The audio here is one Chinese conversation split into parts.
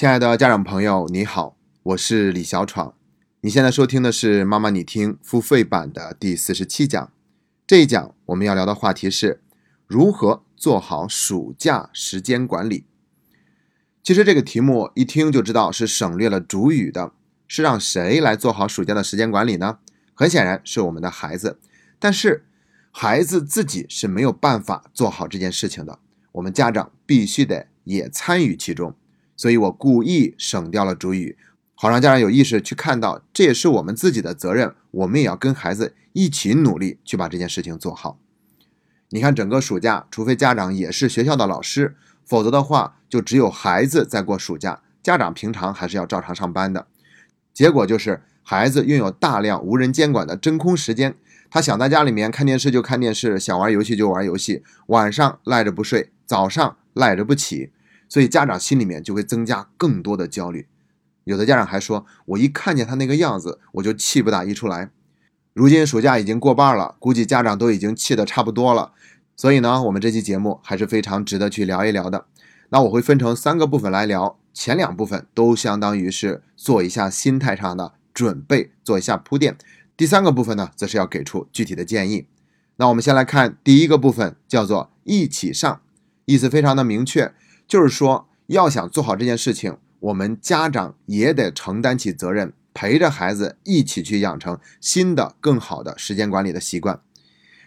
亲爱的家长朋友，你好，我是李小闯。你现在收听的是妈妈你听付费版的第四十七讲。这一讲我们要聊的话题是如何做好暑假时间管理。其实这个题目一听就知道是省略了主语的，是让谁来做好暑假的时间管理呢？很显然是我们的孩子。但是孩子自己是没有办法做好这件事情的，我们家长必须得也参与其中。所以我故意省掉了主语，好让家长有意识去看到，这也是我们自己的责任，我们也要跟孩子一起努力去把这件事情做好。你看，整个暑假，除非家长也是学校的老师，否则的话，就只有孩子在过暑假，家长平常还是要照常上班的。结果就是，孩子拥有大量无人监管的真空时间，他想在家里面看电视就看电视，想玩游戏就玩游戏，晚上赖着不睡，早上赖着不起。所以家长心里面就会增加更多的焦虑，有的家长还说：“我一看见他那个样子，我就气不打一处来。”如今暑假已经过半了，估计家长都已经气得差不多了。所以呢，我们这期节目还是非常值得去聊一聊的。那我会分成三个部分来聊，前两部分都相当于是做一下心态上的准备，做一下铺垫。第三个部分呢，则是要给出具体的建议。那我们先来看第一个部分，叫做“一起上”，意思非常的明确。就是说，要想做好这件事情，我们家长也得承担起责任，陪着孩子一起去养成新的、更好的时间管理的习惯。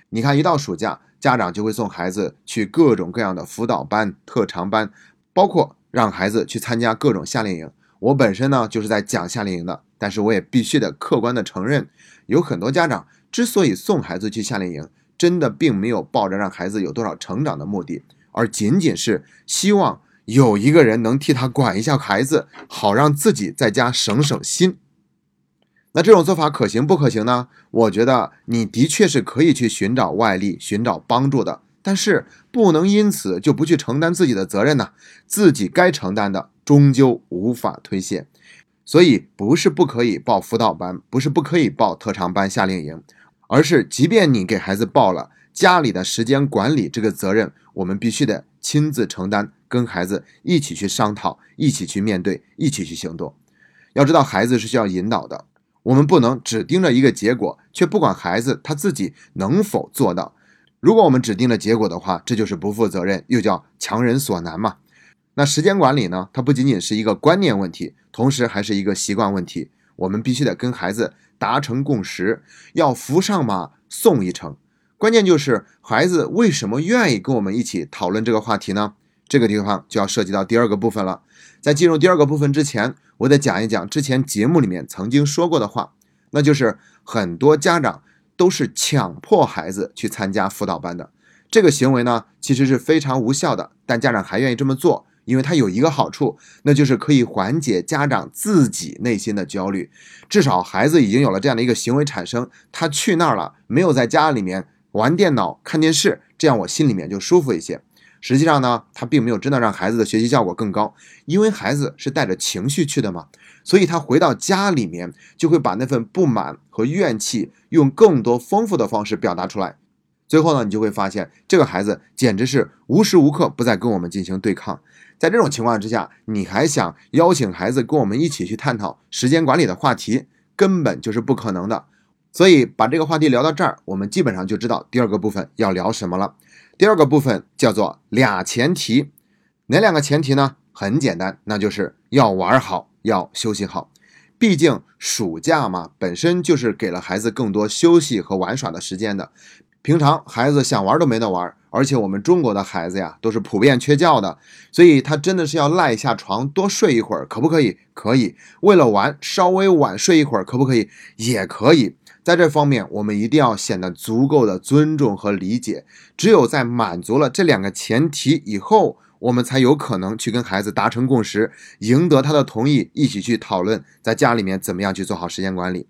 你看，一到暑假，家长就会送孩子去各种各样的辅导班、特长班，包括让孩子去参加各种夏令营。我本身呢，就是在讲夏令营的，但是我也必须得客观的承认，有很多家长之所以送孩子去夏令营，真的并没有抱着让孩子有多少成长的目的。而仅仅是希望有一个人能替他管一下孩子，好让自己在家省省心。那这种做法可行不可行呢？我觉得你的确是可以去寻找外力、寻找帮助的，但是不能因此就不去承担自己的责任呢？自己该承担的终究无法推卸。所以不是不可以报辅导班，不是不可以报特长班、夏令营，而是即便你给孩子报了。家里的时间管理这个责任，我们必须得亲自承担，跟孩子一起去商讨，一起去面对，一起去行动。要知道，孩子是需要引导的，我们不能只盯着一个结果，却不管孩子他自己能否做到。如果我们只盯着结果的话，这就是不负责任，又叫强人所难嘛。那时间管理呢？它不仅仅是一个观念问题，同时还是一个习惯问题。我们必须得跟孩子达成共识，要扶上马，送一程。关键就是孩子为什么愿意跟我们一起讨论这个话题呢？这个地方就要涉及到第二个部分了。在进入第二个部分之前，我得讲一讲之前节目里面曾经说过的话，那就是很多家长都是强迫孩子去参加辅导班的。这个行为呢，其实是非常无效的，但家长还愿意这么做，因为它有一个好处，那就是可以缓解家长自己内心的焦虑。至少孩子已经有了这样的一个行为产生，他去那儿了，没有在家里面。玩电脑、看电视，这样我心里面就舒服一些。实际上呢，他并没有真的让孩子的学习效果更高，因为孩子是带着情绪去的嘛，所以他回到家里面就会把那份不满和怨气用更多丰富的方式表达出来。最后呢，你就会发现这个孩子简直是无时无刻不在跟我们进行对抗。在这种情况之下，你还想邀请孩子跟我们一起去探讨时间管理的话题，根本就是不可能的。所以把这个话题聊到这儿，我们基本上就知道第二个部分要聊什么了。第二个部分叫做俩前提，哪两个前提呢？很简单，那就是要玩好，要休息好。毕竟暑假嘛，本身就是给了孩子更多休息和玩耍的时间的。平常孩子想玩都没得玩，而且我们中国的孩子呀，都是普遍缺觉的，所以他真的是要赖下床多睡一会儿，可不可以？可以。为了玩，稍微晚睡一会儿，可不可以？也可以。在这方面，我们一定要显得足够的尊重和理解。只有在满足了这两个前提以后，我们才有可能去跟孩子达成共识，赢得他的同意，一起去讨论在家里面怎么样去做好时间管理。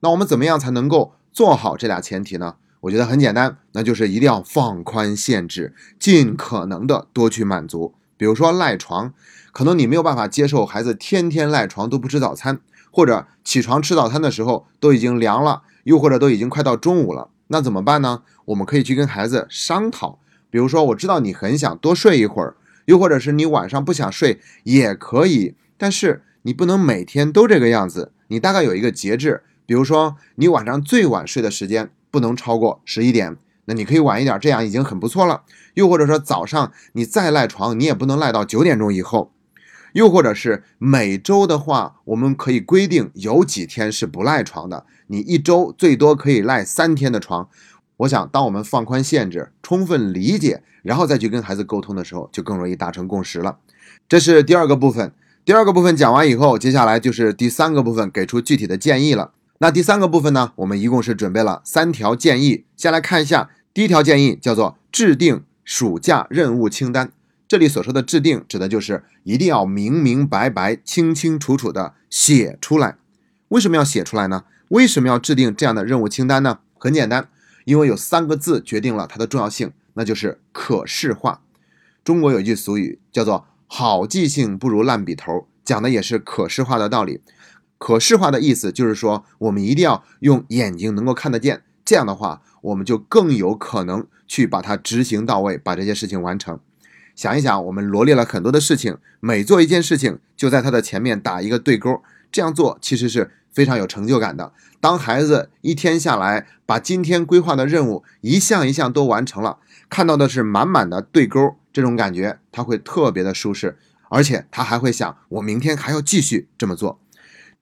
那我们怎么样才能够做好这俩前提呢？我觉得很简单，那就是一定要放宽限制，尽可能的多去满足。比如说赖床，可能你没有办法接受孩子天天赖床都不吃早餐。或者起床吃早餐的时候都已经凉了，又或者都已经快到中午了，那怎么办呢？我们可以去跟孩子商讨。比如说，我知道你很想多睡一会儿，又或者是你晚上不想睡也可以，但是你不能每天都这个样子，你大概有一个节制。比如说，你晚上最晚睡的时间不能超过十一点，那你可以晚一点，这样已经很不错了。又或者说早上你再赖床，你也不能赖到九点钟以后。又或者是每周的话，我们可以规定有几天是不赖床的，你一周最多可以赖三天的床。我想，当我们放宽限制，充分理解，然后再去跟孩子沟通的时候，就更容易达成共识了。这是第二个部分。第二个部分讲完以后，接下来就是第三个部分，给出具体的建议了。那第三个部分呢，我们一共是准备了三条建议。先来看一下，第一条建议叫做制定暑假任务清单。这里所说的制定，指的就是一定要明明白白、清清楚楚的写出来。为什么要写出来呢？为什么要制定这样的任务清单呢？很简单，因为有三个字决定了它的重要性，那就是可视化。中国有一句俗语叫做“好记性不如烂笔头”，讲的也是可视化的道理。可视化的意思就是说，我们一定要用眼睛能够看得见，这样的话，我们就更有可能去把它执行到位，把这些事情完成。想一想，我们罗列了很多的事情，每做一件事情，就在它的前面打一个对勾，这样做其实是非常有成就感的。当孩子一天下来把今天规划的任务一项一项都完成了，看到的是满满的对勾，这种感觉他会特别的舒适，而且他还会想，我明天还要继续这么做。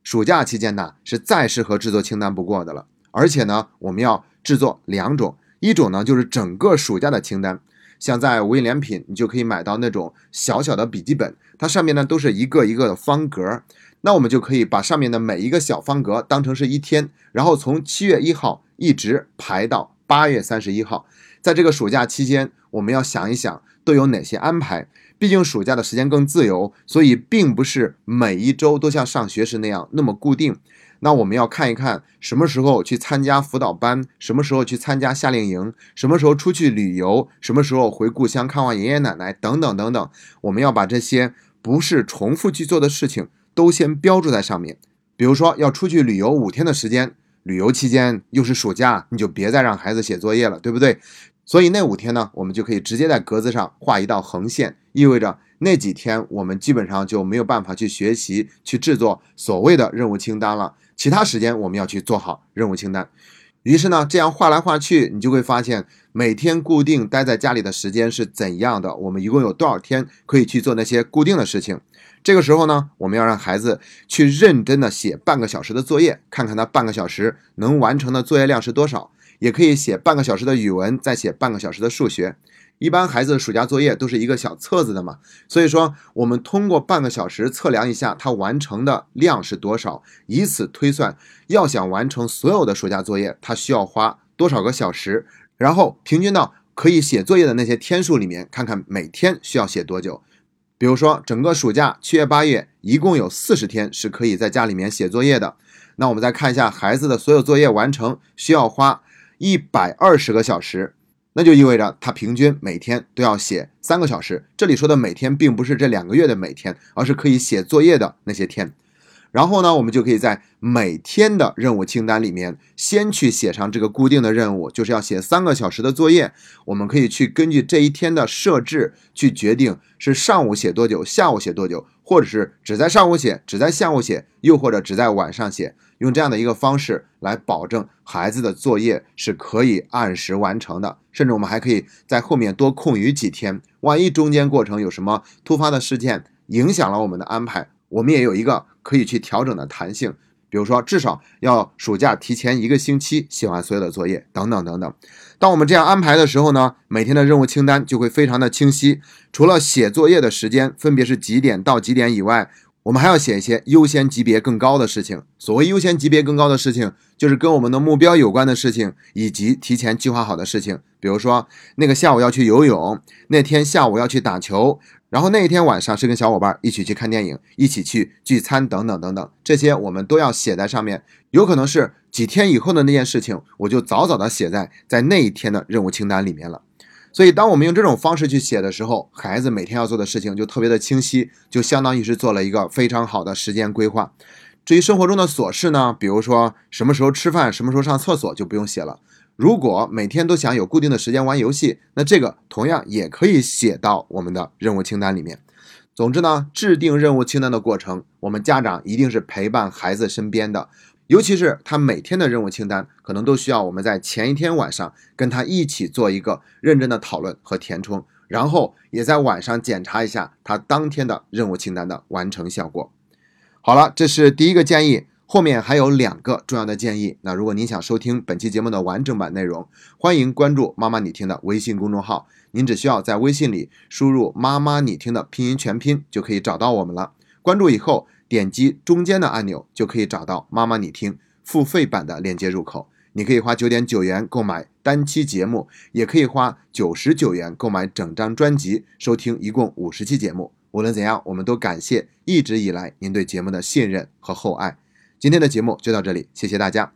暑假期间呢，是再适合制作清单不过的了。而且呢，我们要制作两种，一种呢就是整个暑假的清单。像在无印良品，你就可以买到那种小小的笔记本，它上面呢都是一个一个的方格，那我们就可以把上面的每一个小方格当成是一天，然后从七月一号一直排到八月三十一号，在这个暑假期间，我们要想一想都有哪些安排。毕竟暑假的时间更自由，所以并不是每一周都像上学时那样那么固定。那我们要看一看什么时候去参加辅导班，什么时候去参加夏令营，什么时候出去旅游，什么时候回故乡看望爷爷奶奶，等等等等。我们要把这些不是重复去做的事情都先标注在上面。比如说要出去旅游五天的时间，旅游期间又是暑假，你就别再让孩子写作业了，对不对？所以那五天呢，我们就可以直接在格子上画一道横线，意味着那几天我们基本上就没有办法去学习、去制作所谓的任务清单了。其他时间我们要去做好任务清单，于是呢，这样画来画去，你就会发现每天固定待在家里的时间是怎样的。我们一共有多少天可以去做那些固定的事情？这个时候呢，我们要让孩子去认真的写半个小时的作业，看看他半个小时能完成的作业量是多少。也可以写半个小时的语文，再写半个小时的数学。一般孩子的暑假作业都是一个小册子的嘛，所以说我们通过半个小时测量一下他完成的量是多少，以此推算要想完成所有的暑假作业，他需要花多少个小时，然后平均到可以写作业的那些天数里面，看看每天需要写多久。比如说整个暑假七月八月一共有四十天是可以在家里面写作业的，那我们再看一下孩子的所有作业完成需要花一百二十个小时。那就意味着他平均每天都要写三个小时。这里说的每天，并不是这两个月的每天，而是可以写作业的那些天。然后呢，我们就可以在每天的任务清单里面，先去写上这个固定的任务，就是要写三个小时的作业。我们可以去根据这一天的设置去决定是上午写多久，下午写多久，或者是只在上午写，只在下午写，又或者只在晚上写。用这样的一个方式来保证孩子的作业是可以按时完成的。甚至我们还可以在后面多空余几天，万一中间过程有什么突发的事件影响了我们的安排，我们也有一个。可以去调整的弹性，比如说至少要暑假提前一个星期写完所有的作业，等等等等。当我们这样安排的时候呢，每天的任务清单就会非常的清晰。除了写作业的时间分别是几点到几点以外，我们还要写一些优先级别更高的事情。所谓优先级别更高的事情，就是跟我们的目标有关的事情，以及提前计划好的事情。比如说那个下午要去游泳，那天下午要去打球。然后那一天晚上是跟小伙伴一起去看电影，一起去聚餐等等等等，这些我们都要写在上面。有可能是几天以后的那件事情，我就早早的写在在那一天的任务清单里面了。所以，当我们用这种方式去写的时候，孩子每天要做的事情就特别的清晰，就相当于是做了一个非常好的时间规划。至于生活中的琐事呢，比如说什么时候吃饭，什么时候上厕所，就不用写了。如果每天都想有固定的时间玩游戏，那这个同样也可以写到我们的任务清单里面。总之呢，制定任务清单的过程，我们家长一定是陪伴孩子身边的，尤其是他每天的任务清单，可能都需要我们在前一天晚上跟他一起做一个认真的讨论和填充，然后也在晚上检查一下他当天的任务清单的完成效果。好了，这是第一个建议。后面还有两个重要的建议。那如果您想收听本期节目的完整版内容，欢迎关注“妈妈你听”的微信公众号。您只需要在微信里输入“妈妈你听”的拼音全拼，就可以找到我们了。关注以后，点击中间的按钮，就可以找到“妈妈你听”付费版的链接入口。你可以花九点九元购买单期节目，也可以花九十九元购买整张专辑，收听一共五十期节目。无论怎样，我们都感谢一直以来您对节目的信任和厚爱。今天的节目就到这里，谢谢大家。